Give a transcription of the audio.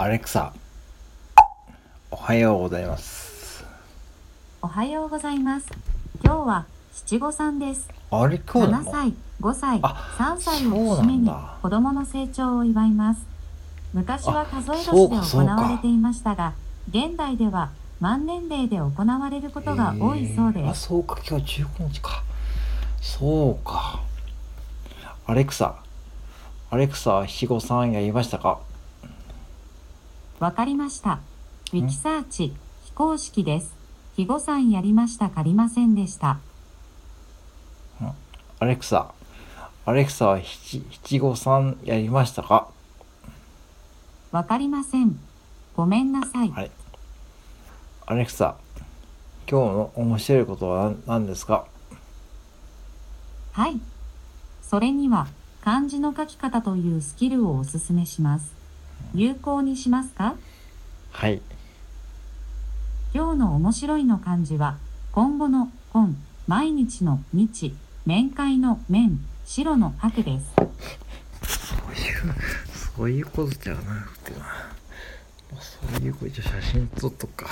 アレクサ、おはようございます。おはようございます。今日は七五三です。あれ、今日な7の歳、5歳、あ3歳を節目に子供の成長を祝います。昔は数え年で行われていましたが、現代では満年齢で行われることが多いそうへーあ、です。そうか、今日15日か。そうか。アレクサ、アレクサ、七五三やりましたか？わかりました。ウィキサーチ、非公式です。肥後さんやりましたか？りませんでした。アレクサ、アレクサ、七七五三やりましたか？わかりません。ごめんなさい。はい。アレクサ、今日の面白いことは何何ですか？はい。それには漢字の書き方というスキルをおすすめします。有効にしますか？はい。今日の面白いの漢字は、今後の今、毎日の日、面会の面、白の白です。そういう、そういうことじゃなくてな。まあそういうこと、じゃあ写真撮っとくか。